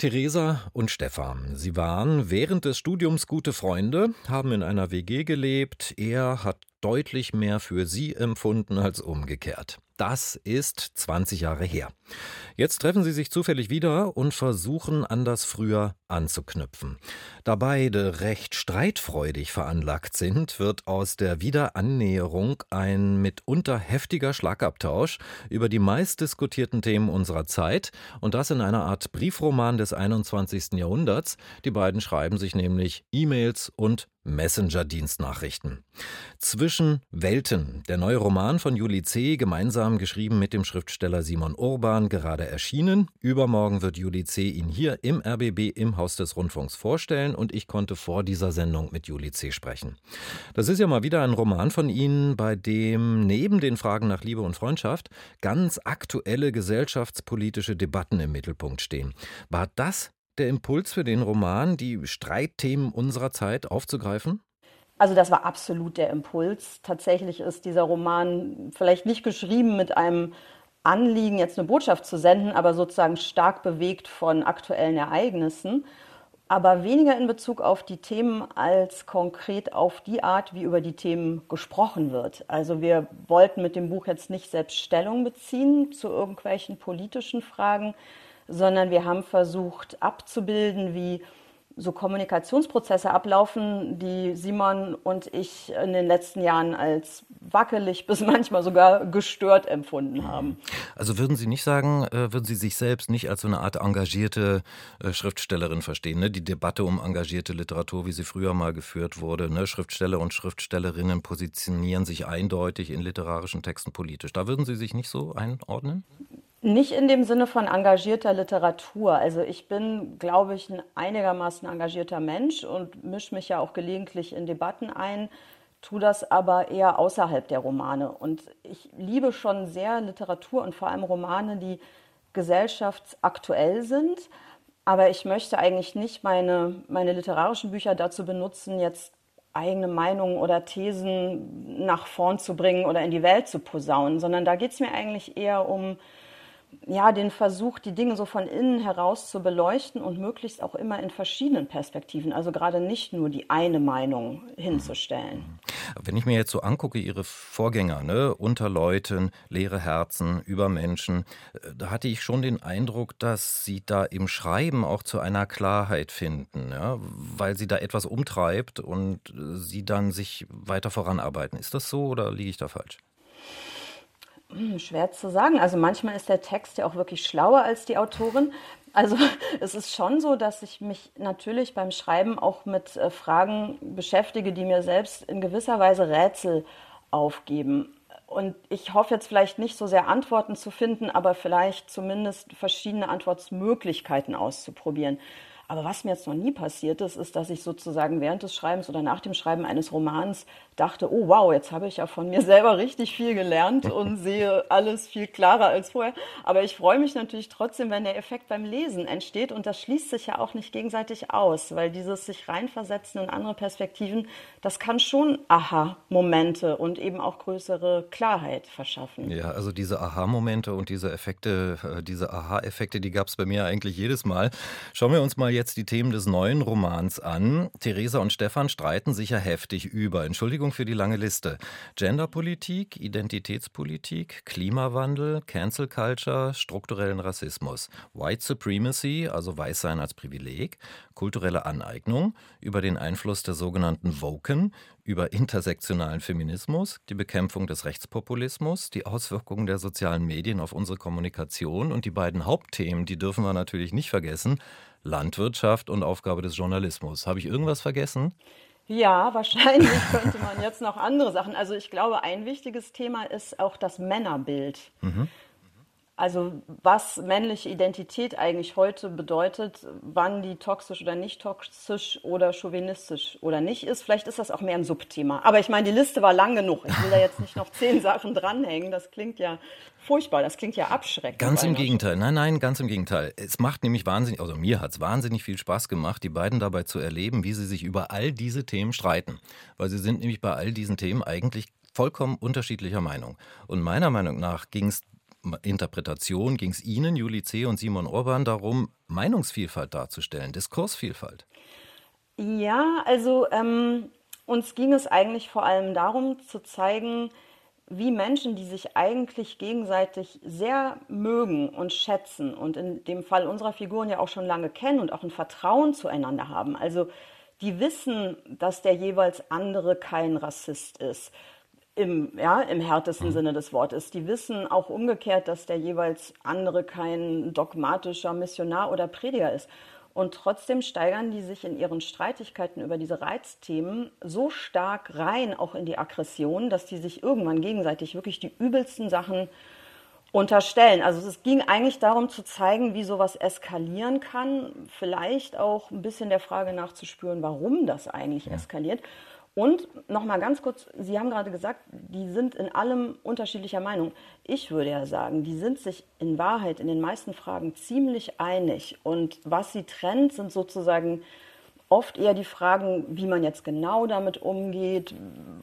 Theresa und Stefan. Sie waren während des Studiums gute Freunde, haben in einer WG gelebt. Er hat deutlich mehr für sie empfunden als umgekehrt. Das ist 20 Jahre her. Jetzt treffen sie sich zufällig wieder und versuchen an das Früher anzuknüpfen. Da beide recht streitfreudig veranlagt sind, wird aus der Wiederannäherung ein mitunter heftiger Schlagabtausch über die meistdiskutierten Themen unserer Zeit und das in einer Art Briefroman des 21. Jahrhunderts. Die beiden schreiben sich nämlich E-Mails und Messenger-Dienstnachrichten. Zwischen Welten, der neue Roman von Juli C., gemeinsam geschrieben mit dem Schriftsteller Simon Urban, gerade erschienen. Übermorgen wird Juli C. ihn hier im RBB im Haus des Rundfunks vorstellen und ich konnte vor dieser Sendung mit Juli C. sprechen. Das ist ja mal wieder ein Roman von Ihnen, bei dem neben den Fragen nach Liebe und Freundschaft ganz aktuelle gesellschaftspolitische Debatten im Mittelpunkt stehen. War das der Impuls für den Roman, die Streitthemen unserer Zeit aufzugreifen? Also das war absolut der Impuls. Tatsächlich ist dieser Roman vielleicht nicht geschrieben mit einem Anliegen, jetzt eine Botschaft zu senden, aber sozusagen stark bewegt von aktuellen Ereignissen, aber weniger in Bezug auf die Themen als konkret auf die Art, wie über die Themen gesprochen wird. Also wir wollten mit dem Buch jetzt nicht selbst Stellung beziehen zu irgendwelchen politischen Fragen, sondern wir haben versucht abzubilden, wie so Kommunikationsprozesse ablaufen, die Simon und ich in den letzten Jahren als wackelig bis manchmal sogar gestört empfunden haben. Also würden Sie nicht sagen, äh, würden Sie sich selbst nicht als so eine Art engagierte äh, Schriftstellerin verstehen? Ne? Die Debatte um engagierte Literatur, wie sie früher mal geführt wurde. Ne? Schriftsteller und Schriftstellerinnen positionieren sich eindeutig in literarischen Texten politisch. Da würden Sie sich nicht so einordnen? Nicht in dem Sinne von engagierter Literatur. Also ich bin, glaube ich, ein einigermaßen engagierter Mensch und mische mich ja auch gelegentlich in Debatten ein, tue das aber eher außerhalb der Romane. Und ich liebe schon sehr Literatur und vor allem Romane, die gesellschaftsaktuell sind. Aber ich möchte eigentlich nicht meine, meine literarischen Bücher dazu benutzen, jetzt eigene Meinungen oder Thesen nach vorn zu bringen oder in die Welt zu posaunen, sondern da geht es mir eigentlich eher um ja, den Versuch, die Dinge so von innen heraus zu beleuchten und möglichst auch immer in verschiedenen Perspektiven, also gerade nicht nur die eine Meinung hinzustellen. Wenn ich mir jetzt so angucke, Ihre Vorgänger, ne, unter Leuten, leere Herzen, über Menschen, äh, da hatte ich schon den Eindruck, dass Sie da im Schreiben auch zu einer Klarheit finden, ja, weil Sie da etwas umtreibt und äh, Sie dann sich weiter voranarbeiten. Ist das so oder liege ich da falsch? Hm, schwer zu sagen. Also manchmal ist der Text ja auch wirklich schlauer als die Autorin. Also es ist schon so, dass ich mich natürlich beim Schreiben auch mit äh, Fragen beschäftige, die mir selbst in gewisser Weise Rätsel aufgeben. Und ich hoffe jetzt vielleicht nicht so sehr Antworten zu finden, aber vielleicht zumindest verschiedene Antwortmöglichkeiten auszuprobieren. Aber was mir jetzt noch nie passiert ist, ist, dass ich sozusagen während des Schreibens oder nach dem Schreiben eines Romans dachte, oh wow, jetzt habe ich ja von mir selber richtig viel gelernt und sehe alles viel klarer als vorher. Aber ich freue mich natürlich trotzdem, wenn der Effekt beim Lesen entsteht und das schließt sich ja auch nicht gegenseitig aus, weil dieses sich reinversetzen in andere Perspektiven, das kann schon Aha-Momente und eben auch größere Klarheit verschaffen. Ja, also diese Aha-Momente und diese Effekte, äh, diese Aha-Effekte, die gab es bei mir eigentlich jedes Mal. Schauen wir uns mal jetzt die Themen des neuen Romans an. Theresa und Stefan streiten sich ja heftig über, Entschuldigung für die lange Liste, Genderpolitik, Identitätspolitik, Klimawandel, Cancel Culture, strukturellen Rassismus, White Supremacy, also Weißsein als Privileg, kulturelle Aneignung, über den Einfluss der sogenannten Woken, über intersektionalen Feminismus, die Bekämpfung des Rechtspopulismus, die Auswirkungen der sozialen Medien auf unsere Kommunikation und die beiden Hauptthemen, die dürfen wir natürlich nicht vergessen, Landwirtschaft und Aufgabe des Journalismus. Habe ich irgendwas vergessen? Ja, wahrscheinlich könnte man jetzt noch andere Sachen. Also ich glaube, ein wichtiges Thema ist auch das Männerbild. Mhm. Also was männliche Identität eigentlich heute bedeutet, wann die toxisch oder nicht toxisch oder chauvinistisch oder nicht ist. Vielleicht ist das auch mehr ein Subthema. Aber ich meine, die Liste war lang genug. Ich will da jetzt nicht noch zehn Sachen dranhängen. Das klingt ja furchtbar. Das klingt ja abschreckend. Ganz im Gegenteil. Nein, nein, ganz im Gegenteil. Es macht nämlich wahnsinnig, also mir hat es wahnsinnig viel Spaß gemacht, die beiden dabei zu erleben, wie sie sich über all diese Themen streiten. Weil sie sind nämlich bei all diesen Themen eigentlich vollkommen unterschiedlicher Meinung. Und meiner Meinung nach ging es Interpretation ging es Ihnen, Juli C. und Simon Orban, darum, Meinungsvielfalt darzustellen, Diskursvielfalt. Ja, also ähm, uns ging es eigentlich vor allem darum zu zeigen, wie Menschen, die sich eigentlich gegenseitig sehr mögen und schätzen und in dem Fall unserer Figuren ja auch schon lange kennen und auch ein Vertrauen zueinander haben. Also die wissen, dass der jeweils andere kein Rassist ist. Im, ja, im härtesten mhm. Sinne des Wortes. Die wissen auch umgekehrt, dass der jeweils andere kein dogmatischer Missionar oder Prediger ist. Und trotzdem steigern die sich in ihren Streitigkeiten über diese Reizthemen so stark rein, auch in die Aggression, dass die sich irgendwann gegenseitig wirklich die übelsten Sachen unterstellen. Also es ging eigentlich darum zu zeigen, wie sowas eskalieren kann, vielleicht auch ein bisschen der Frage nachzuspüren, warum das eigentlich ja. eskaliert. Und nochmal ganz kurz, Sie haben gerade gesagt, die sind in allem unterschiedlicher Meinung. Ich würde ja sagen, die sind sich in Wahrheit in den meisten Fragen ziemlich einig. Und was sie trennt, sind sozusagen oft eher die Fragen, wie man jetzt genau damit umgeht,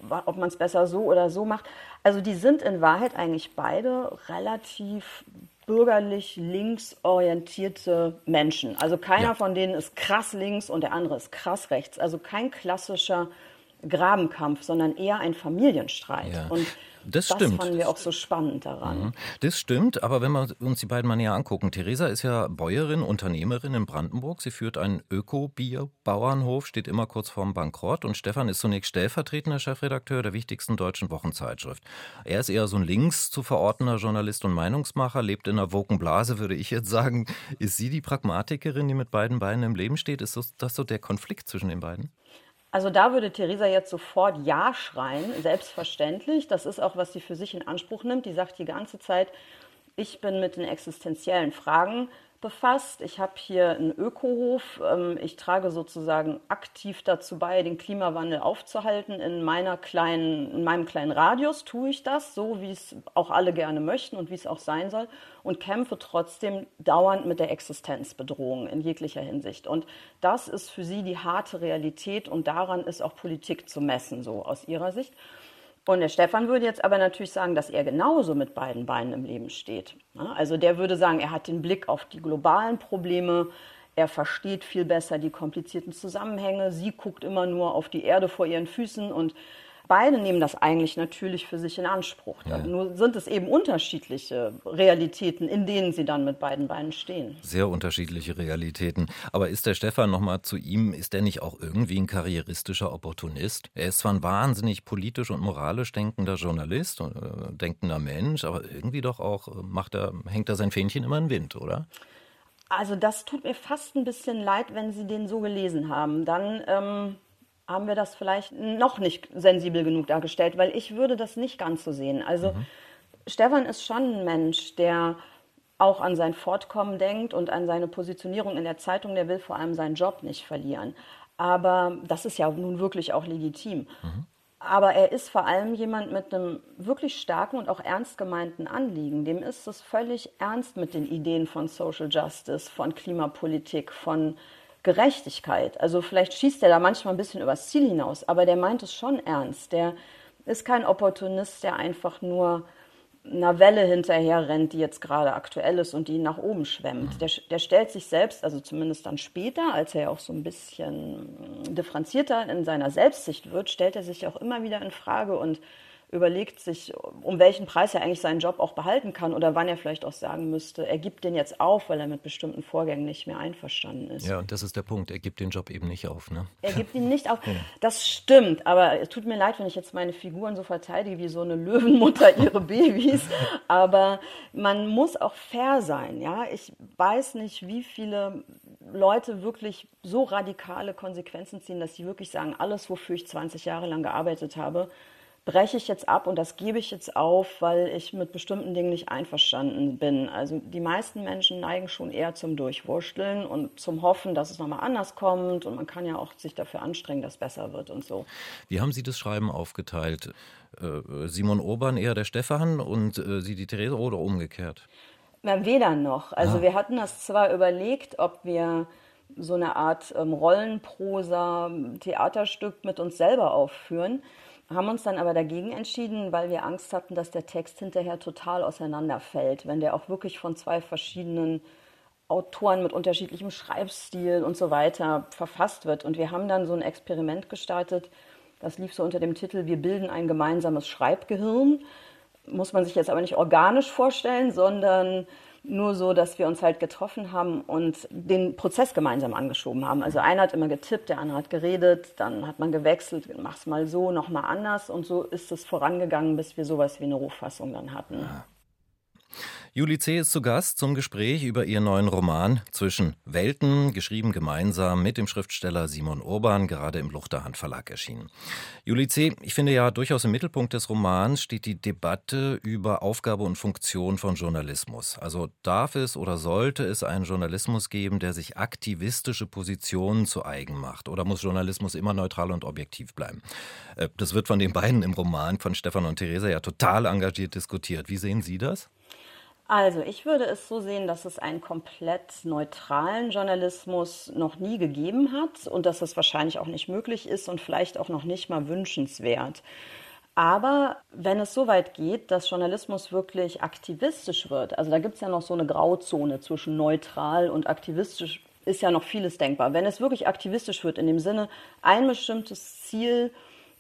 ob man es besser so oder so macht. Also die sind in Wahrheit eigentlich beide relativ bürgerlich linksorientierte Menschen. Also keiner ja. von denen ist krass links und der andere ist krass rechts. Also kein klassischer Grabenkampf, sondern eher ein Familienstreit. Ja. Und das, das fanden wir auch so spannend daran. Mhm. Das stimmt, aber wenn wir uns die beiden mal näher angucken. Theresa ist ja Bäuerin, Unternehmerin in Brandenburg. Sie führt einen Öko-Bier-Bauernhof, steht immer kurz vorm Bankrott. Und Stefan ist zunächst stellvertretender Chefredakteur der wichtigsten deutschen Wochenzeitschrift. Er ist eher so ein links zu verordneter Journalist und Meinungsmacher, lebt in einer Wokenblase, würde ich jetzt sagen. Ist sie die Pragmatikerin, die mit beiden Beinen im Leben steht? Ist das so der Konflikt zwischen den beiden? Also da würde Theresa jetzt sofort Ja schreien, selbstverständlich. Das ist auch, was sie für sich in Anspruch nimmt. Die sagt die ganze Zeit, ich bin mit den existenziellen Fragen befasst. Ich habe hier einen Ökohof. Ähm, ich trage sozusagen aktiv dazu bei, den Klimawandel aufzuhalten. In, meiner kleinen, in meinem kleinen Radius tue ich das, so wie es auch alle gerne möchten und wie es auch sein soll. Und kämpfe trotzdem dauernd mit der Existenzbedrohung in jeglicher Hinsicht. Und das ist für sie die harte Realität und daran ist auch Politik zu messen, so aus ihrer Sicht. Und der Stefan würde jetzt aber natürlich sagen, dass er genauso mit beiden Beinen im Leben steht. Also der würde sagen, er hat den Blick auf die globalen Probleme, er versteht viel besser die komplizierten Zusammenhänge, sie guckt immer nur auf die Erde vor ihren Füßen und beide nehmen das eigentlich natürlich für sich in Anspruch. Ja. Nur sind es eben unterschiedliche Realitäten, in denen sie dann mit beiden Beinen stehen. Sehr unterschiedliche Realitäten. Aber ist der Stefan nochmal zu ihm, ist er nicht auch irgendwie ein karrieristischer Opportunist? Er ist zwar ein wahnsinnig politisch und moralisch denkender Journalist, äh, denkender Mensch, aber irgendwie doch auch äh, macht er, hängt er sein Fähnchen immer in den Wind, oder? Also das tut mir fast ein bisschen leid, wenn Sie den so gelesen haben. Dann ähm, haben wir das vielleicht noch nicht sensibel genug dargestellt, weil ich würde das nicht ganz so sehen. Also mhm. Stefan ist schon ein Mensch, der auch an sein Fortkommen denkt und an seine Positionierung in der Zeitung, der will vor allem seinen Job nicht verlieren. Aber das ist ja nun wirklich auch legitim. Mhm. Aber er ist vor allem jemand mit einem wirklich starken und auch ernst gemeinten Anliegen. Dem ist es völlig ernst mit den Ideen von Social Justice, von Klimapolitik, von Gerechtigkeit. Also vielleicht schießt er da manchmal ein bisschen übers Ziel hinaus, aber der meint es schon ernst. Der ist kein Opportunist, der einfach nur einer Welle hinterher rennt, die jetzt gerade aktuell ist und die ihn nach oben schwemmt. Der, der stellt sich selbst, also zumindest dann später, als er ja auch so ein bisschen differenzierter in seiner Selbstsicht wird, stellt er sich auch immer wieder in Frage und überlegt sich, um welchen Preis er eigentlich seinen Job auch behalten kann oder wann er vielleicht auch sagen müsste, er gibt den jetzt auf, weil er mit bestimmten Vorgängen nicht mehr einverstanden ist. Ja, und das ist der Punkt. Er gibt den Job eben nicht auf. Ne? Er gibt ihn nicht auf. Das stimmt, aber es tut mir leid, wenn ich jetzt meine Figuren so verteidige wie so eine Löwenmutter ihre Babys. aber man muss auch fair sein. Ja, ich weiß nicht, wie viele Leute wirklich so radikale Konsequenzen ziehen, dass sie wirklich sagen, alles, wofür ich 20 Jahre lang gearbeitet habe, breche ich jetzt ab und das gebe ich jetzt auf, weil ich mit bestimmten Dingen nicht einverstanden bin. Also die meisten Menschen neigen schon eher zum Durchwursteln und zum Hoffen, dass es nochmal anders kommt und man kann ja auch sich dafür anstrengen, dass es besser wird und so. Wie haben Sie das Schreiben aufgeteilt? Äh, Simon Urban eher der Stefan und äh, Sie die Therese oder umgekehrt? Na, weder noch. Also ah. wir hatten das zwar überlegt, ob wir so eine Art ähm, Rollenprosa, Theaterstück mit uns selber aufführen. Haben uns dann aber dagegen entschieden, weil wir Angst hatten, dass der Text hinterher total auseinanderfällt, wenn der auch wirklich von zwei verschiedenen Autoren mit unterschiedlichem Schreibstil und so weiter verfasst wird. Und wir haben dann so ein Experiment gestartet, das lief so unter dem Titel Wir bilden ein gemeinsames Schreibgehirn. Muss man sich jetzt aber nicht organisch vorstellen, sondern nur so, dass wir uns halt getroffen haben und den Prozess gemeinsam angeschoben haben. Also einer hat immer getippt, der andere hat geredet, dann hat man gewechselt, mach's mal so, nochmal anders und so ist es vorangegangen, bis wir sowas wie eine Ruffassung dann hatten. Ja. Julie C. ist zu Gast zum Gespräch über ihren neuen Roman Zwischen Welten, geschrieben gemeinsam mit dem Schriftsteller Simon Urban, gerade im Luchterhand Verlag erschienen. Julie C., ich finde ja durchaus im Mittelpunkt des Romans steht die Debatte über Aufgabe und Funktion von Journalismus. Also darf es oder sollte es einen Journalismus geben, der sich aktivistische Positionen zu eigen macht? Oder muss Journalismus immer neutral und objektiv bleiben? Äh, das wird von den beiden im Roman von Stefan und Theresa ja total engagiert diskutiert. Wie sehen Sie das? Also, ich würde es so sehen, dass es einen komplett neutralen Journalismus noch nie gegeben hat und dass es wahrscheinlich auch nicht möglich ist und vielleicht auch noch nicht mal wünschenswert. Aber wenn es so weit geht, dass Journalismus wirklich aktivistisch wird, also da gibt es ja noch so eine Grauzone zwischen neutral und aktivistisch, ist ja noch vieles denkbar. Wenn es wirklich aktivistisch wird, in dem Sinne, ein bestimmtes Ziel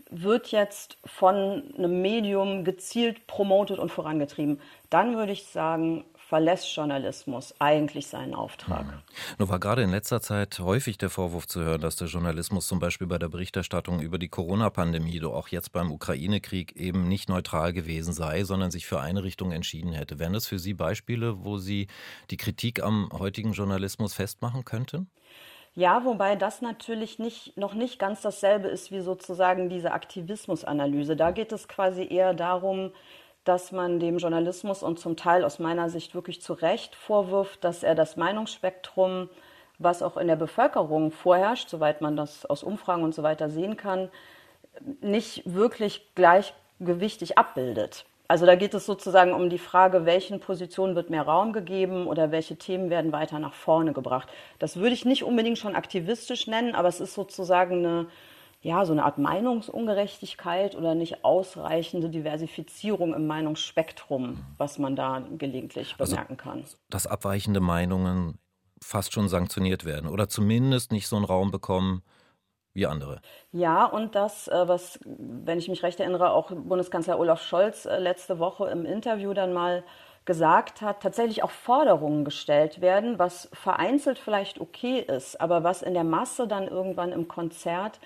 wird jetzt von einem Medium gezielt promotet und vorangetrieben, dann würde ich sagen, verlässt Journalismus eigentlich seinen Auftrag. Mhm. Nur war gerade in letzter Zeit häufig der Vorwurf zu hören, dass der Journalismus zum Beispiel bei der Berichterstattung über die Corona-Pandemie, auch jetzt beim Ukraine-Krieg, eben nicht neutral gewesen sei, sondern sich für eine Richtung entschieden hätte. Wären das für Sie Beispiele, wo Sie die Kritik am heutigen Journalismus festmachen könnten? Ja, wobei das natürlich nicht, noch nicht ganz dasselbe ist wie sozusagen diese Aktivismusanalyse. Da geht es quasi eher darum, dass man dem Journalismus und zum Teil aus meiner Sicht wirklich zu Recht vorwirft, dass er das Meinungsspektrum, was auch in der Bevölkerung vorherrscht, soweit man das aus Umfragen und so weiter sehen kann, nicht wirklich gleichgewichtig abbildet. Also da geht es sozusagen um die Frage, welchen Positionen wird mehr Raum gegeben oder welche Themen werden weiter nach vorne gebracht. Das würde ich nicht unbedingt schon aktivistisch nennen, aber es ist sozusagen eine, ja, so eine Art Meinungsungerechtigkeit oder nicht ausreichende Diversifizierung im Meinungsspektrum, was man da gelegentlich also bemerken also, kann. Dass abweichende Meinungen fast schon sanktioniert werden oder zumindest nicht so einen Raum bekommen, wie andere. Ja, und das, äh, was, wenn ich mich recht erinnere, auch Bundeskanzler Olaf Scholz äh, letzte Woche im Interview dann mal gesagt hat, tatsächlich auch Forderungen gestellt werden, was vereinzelt vielleicht okay ist, aber was in der Masse dann irgendwann im Konzert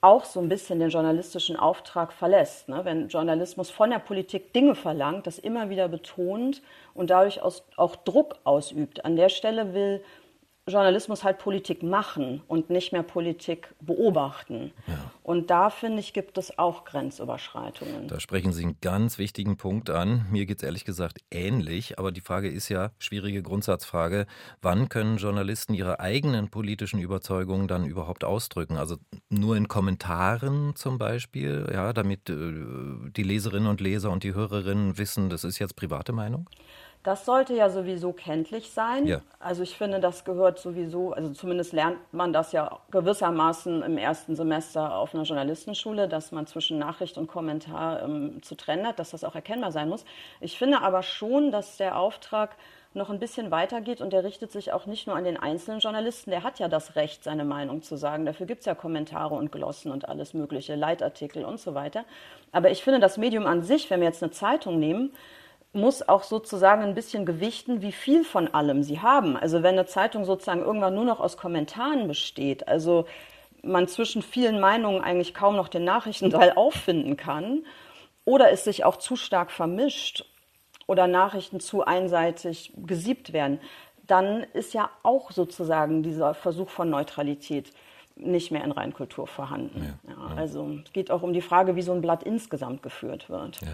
auch so ein bisschen den journalistischen Auftrag verlässt. Ne? Wenn Journalismus von der Politik Dinge verlangt, das immer wieder betont und dadurch auch Druck ausübt. An der Stelle will Journalismus halt Politik machen und nicht mehr Politik beobachten. Ja. Und da, finde ich, gibt es auch Grenzüberschreitungen. Da sprechen Sie einen ganz wichtigen Punkt an. Mir geht es ehrlich gesagt ähnlich, aber die Frage ist ja, schwierige Grundsatzfrage, wann können Journalisten ihre eigenen politischen Überzeugungen dann überhaupt ausdrücken? Also nur in Kommentaren zum Beispiel, ja, damit äh, die Leserinnen und Leser und die Hörerinnen wissen, das ist jetzt private Meinung? Das sollte ja sowieso kenntlich sein. Ja. Also ich finde, das gehört sowieso, also zumindest lernt man das ja gewissermaßen im ersten Semester auf einer Journalistenschule, dass man zwischen Nachricht und Kommentar ähm, zu trennen hat, dass das auch erkennbar sein muss. Ich finde aber schon, dass der Auftrag noch ein bisschen weitergeht und der richtet sich auch nicht nur an den einzelnen Journalisten, der hat ja das Recht, seine Meinung zu sagen. Dafür gibt es ja Kommentare und Glossen und alles mögliche, Leitartikel und so weiter. Aber ich finde, das Medium an sich, wenn wir jetzt eine Zeitung nehmen, muss auch sozusagen ein bisschen gewichten, wie viel von allem sie haben. Also wenn eine Zeitung sozusagen irgendwann nur noch aus Kommentaren besteht, also man zwischen vielen Meinungen eigentlich kaum noch den Nachrichtenteil auffinden kann, oder es sich auch zu stark vermischt oder Nachrichten zu einseitig gesiebt werden, dann ist ja auch sozusagen dieser Versuch von Neutralität nicht mehr in Reinkultur vorhanden. Ja, ja, also es geht auch um die Frage, wie so ein Blatt insgesamt geführt wird. Ja.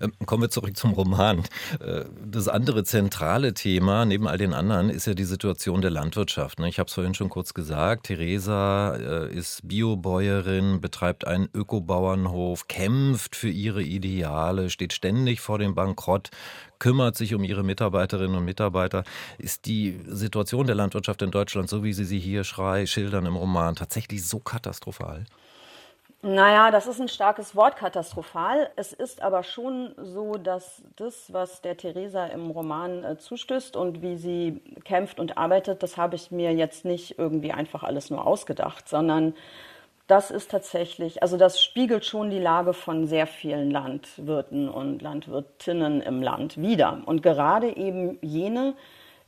Ähm, kommen wir zurück zum Roman. Äh, das andere zentrale Thema, neben all den anderen, ist ja die Situation der Landwirtschaft. Ne? Ich habe es vorhin schon kurz gesagt. Theresa äh, ist Biobäuerin, betreibt einen Ökobauernhof, kämpft für ihre Ideale, steht ständig vor dem Bankrott, kümmert sich um ihre Mitarbeiterinnen und Mitarbeiter. Ist die Situation der Landwirtschaft in Deutschland, so wie Sie sie hier schrei, schildern im Roman, tatsächlich so katastrophal? Naja, das ist ein starkes Wort, katastrophal. Es ist aber schon so, dass das, was der Theresa im Roman äh, zustößt und wie sie kämpft und arbeitet, das habe ich mir jetzt nicht irgendwie einfach alles nur ausgedacht, sondern das ist tatsächlich, also das spiegelt schon die Lage von sehr vielen Landwirten und Landwirtinnen im Land wider. Und gerade eben jene,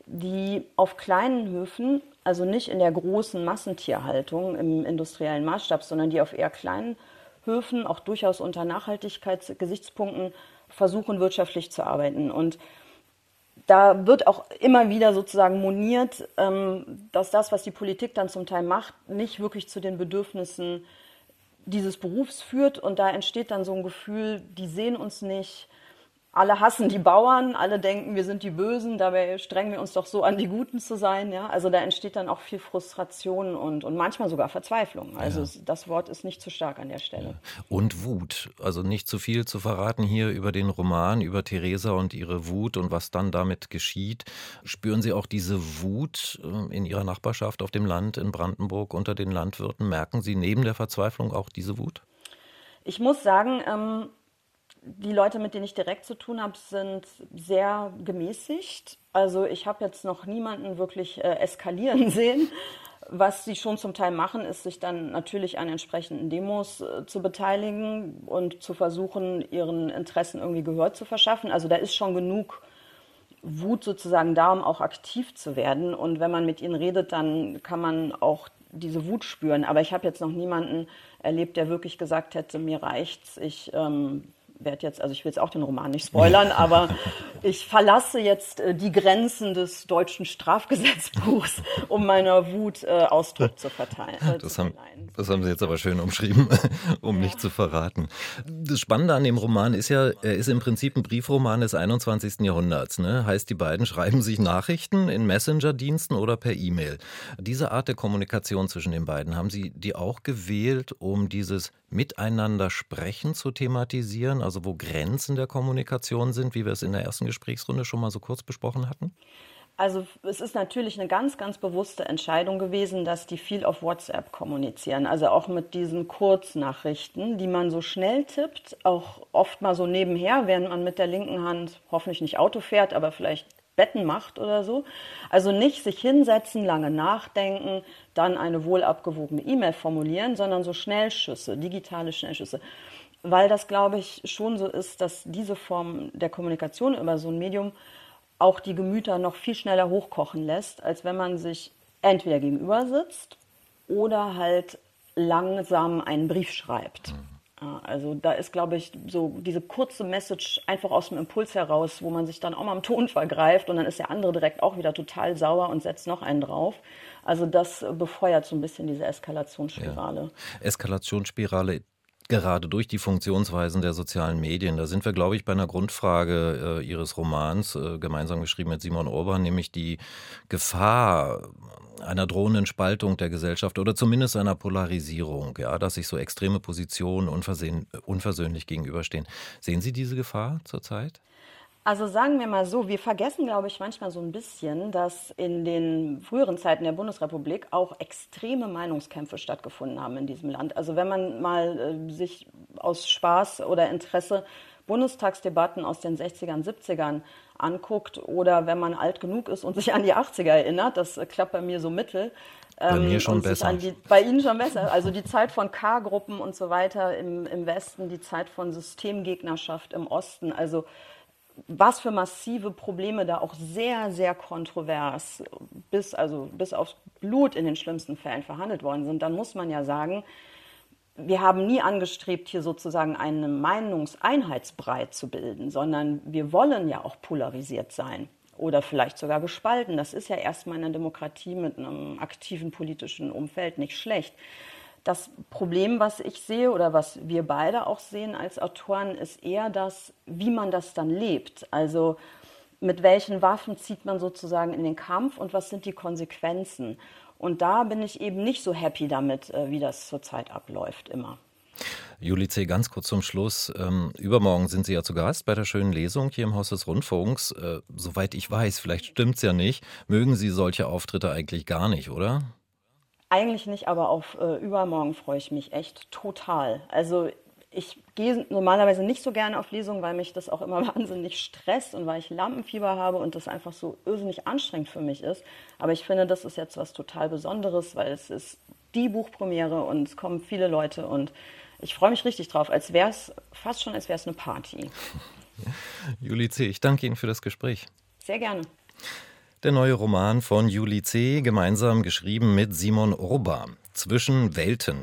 die auf kleinen Höfen also nicht in der großen Massentierhaltung im industriellen Maßstab, sondern die auf eher kleinen Höfen, auch durchaus unter Nachhaltigkeitsgesichtspunkten, versuchen wirtschaftlich zu arbeiten. Und da wird auch immer wieder sozusagen moniert, ähm, dass das, was die Politik dann zum Teil macht, nicht wirklich zu den Bedürfnissen dieses Berufs führt. Und da entsteht dann so ein Gefühl, die sehen uns nicht, alle hassen die Bauern, alle denken, wir sind die Bösen, dabei strengen wir uns doch so an, die Guten zu sein. Ja? Also da entsteht dann auch viel Frustration und, und manchmal sogar Verzweiflung. Also ja. das Wort ist nicht zu stark an der Stelle. Ja. Und Wut. Also nicht zu viel zu verraten hier über den Roman, über Theresa und ihre Wut und was dann damit geschieht. Spüren Sie auch diese Wut äh, in Ihrer Nachbarschaft auf dem Land in Brandenburg unter den Landwirten? Merken Sie neben der Verzweiflung auch diese Wut? Ich muss sagen, ähm, die Leute, mit denen ich direkt zu tun habe, sind sehr gemäßigt. Also ich habe jetzt noch niemanden wirklich äh, eskalieren sehen. Was sie schon zum Teil machen, ist sich dann natürlich an entsprechenden Demos äh, zu beteiligen und zu versuchen, ihren Interessen irgendwie Gehör zu verschaffen. Also da ist schon genug Wut sozusagen da, um auch aktiv zu werden. Und wenn man mit ihnen redet, dann kann man auch diese Wut spüren. Aber ich habe jetzt noch niemanden erlebt, der wirklich gesagt hätte, mir reicht's, ich ähm, werde jetzt, also ich will jetzt auch den Roman nicht spoilern, aber ich verlasse jetzt äh, die Grenzen des deutschen Strafgesetzbuchs, um meiner Wut äh, Ausdruck zu verteilen. Äh, das, haben, das haben Sie jetzt aber schön umschrieben, um ja. nicht zu verraten. Das Spannende an dem Roman ist ja, er ist im Prinzip ein Briefroman des 21. Jahrhunderts. Ne? Heißt, die beiden schreiben sich Nachrichten in Messenger-Diensten oder per E-Mail. Diese Art der Kommunikation zwischen den beiden, haben Sie die auch gewählt, um dieses Miteinander sprechen zu thematisieren? Also wo Grenzen der Kommunikation sind, wie wir es in der ersten Gesprächsrunde schon mal so kurz besprochen hatten? Also es ist natürlich eine ganz, ganz bewusste Entscheidung gewesen, dass die viel auf WhatsApp kommunizieren. Also auch mit diesen Kurznachrichten, die man so schnell tippt, auch oft mal so nebenher, während man mit der linken Hand hoffentlich nicht Auto fährt, aber vielleicht Betten macht oder so. Also nicht sich hinsetzen, lange nachdenken, dann eine wohl abgewogene E-Mail formulieren, sondern so Schnellschüsse, digitale Schnellschüsse weil das, glaube ich, schon so ist, dass diese Form der Kommunikation über so ein Medium auch die Gemüter noch viel schneller hochkochen lässt, als wenn man sich entweder gegenüber sitzt oder halt langsam einen Brief schreibt. Mhm. Also da ist, glaube ich, so diese kurze Message einfach aus dem Impuls heraus, wo man sich dann auch mal am Ton vergreift und dann ist der andere direkt auch wieder total sauer und setzt noch einen drauf. Also das befeuert so ein bisschen diese Eskalationsspirale. Ja. Eskalationsspirale gerade durch die Funktionsweisen der sozialen Medien. Da sind wir, glaube ich, bei einer Grundfrage äh, Ihres Romans, äh, gemeinsam geschrieben mit Simon Orban, nämlich die Gefahr einer drohenden Spaltung der Gesellschaft oder zumindest einer Polarisierung, ja, dass sich so extreme Positionen unversöhnlich gegenüberstehen. Sehen Sie diese Gefahr zurzeit? Also sagen wir mal so, wir vergessen, glaube ich, manchmal so ein bisschen, dass in den früheren Zeiten der Bundesrepublik auch extreme Meinungskämpfe stattgefunden haben in diesem Land. Also wenn man mal äh, sich aus Spaß oder Interesse Bundestagsdebatten aus den 60ern, 70ern anguckt oder wenn man alt genug ist und sich an die 80er erinnert, das äh, klappt bei mir so mittel. Bei mir ähm, schon besser. Die, bei Ihnen schon besser. Also die Zeit von K-Gruppen und so weiter im, im Westen, die Zeit von Systemgegnerschaft im Osten. Also was für massive Probleme da auch sehr, sehr kontrovers bis, also bis aufs Blut in den schlimmsten Fällen verhandelt worden sind, dann muss man ja sagen, wir haben nie angestrebt, hier sozusagen einen Meinungseinheitsbrei zu bilden, sondern wir wollen ja auch polarisiert sein oder vielleicht sogar gespalten. Das ist ja erstmal in einer Demokratie mit einem aktiven politischen Umfeld nicht schlecht. Das Problem, was ich sehe oder was wir beide auch sehen als Autoren, ist eher das, wie man das dann lebt. Also mit welchen Waffen zieht man sozusagen in den Kampf und was sind die Konsequenzen. Und da bin ich eben nicht so happy damit, äh, wie das zurzeit abläuft, immer. Julice, ganz kurz zum Schluss. Ähm, übermorgen sind Sie ja zu Gast bei der schönen Lesung hier im Haus des Rundfunks. Äh, soweit ich weiß, vielleicht stimmt es ja nicht, mögen Sie solche Auftritte eigentlich gar nicht, oder? Eigentlich nicht, aber auf äh, übermorgen freue ich mich echt total. Also ich gehe normalerweise nicht so gerne auf Lesungen, weil mich das auch immer wahnsinnig stresst und weil ich Lampenfieber habe und das einfach so irrsinnig anstrengend für mich ist. Aber ich finde, das ist jetzt was total Besonderes, weil es ist die Buchpremiere und es kommen viele Leute und ich freue mich richtig drauf, als wäre es fast schon, als wäre es eine Party. Juli C., ich danke Ihnen für das Gespräch. Sehr gerne. Der neue Roman von Juli C., gemeinsam geschrieben mit Simon Urban. Zwischen Welten